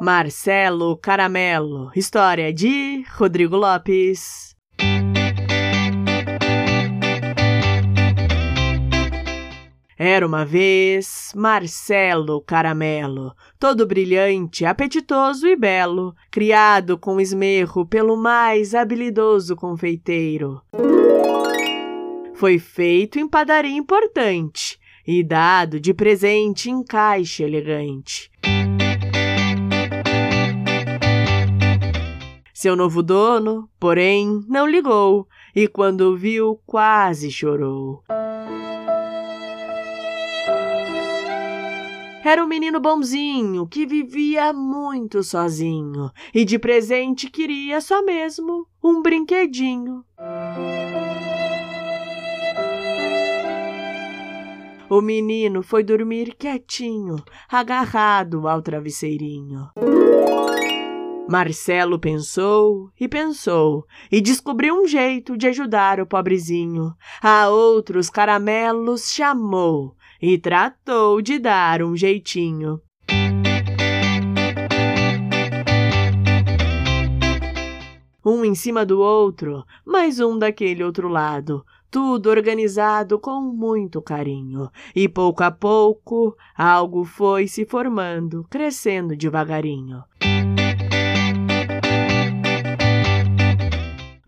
Marcelo Caramelo, história de Rodrigo Lopes. Era uma vez Marcelo Caramelo, todo brilhante, apetitoso e belo, criado com esmerro pelo mais habilidoso confeiteiro. Foi feito em padaria importante e dado de presente em caixa elegante. Seu novo dono, porém, não ligou e quando viu, quase chorou. Era um menino bonzinho que vivia muito sozinho e de presente queria só mesmo um brinquedinho. O menino foi dormir quietinho, agarrado ao travesseirinho. Marcelo pensou e pensou e descobriu um jeito de ajudar o pobrezinho. A outros caramelos chamou e tratou de dar um jeitinho. Um em cima do outro, mais um daquele outro lado, tudo organizado com muito carinho. E pouco a pouco, algo foi se formando, crescendo devagarinho.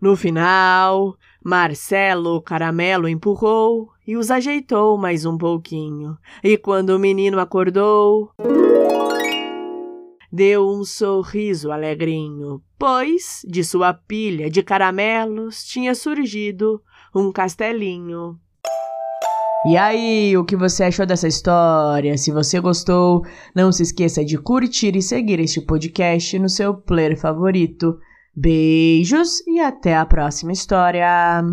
No final, Marcelo Caramelo empurrou e os ajeitou mais um pouquinho. E quando o menino acordou, deu um sorriso alegrinho, pois de sua pilha de caramelos tinha surgido um castelinho. E aí, o que você achou dessa história? Se você gostou, não se esqueça de curtir e seguir este podcast no seu player favorito. Beijos e até a próxima história!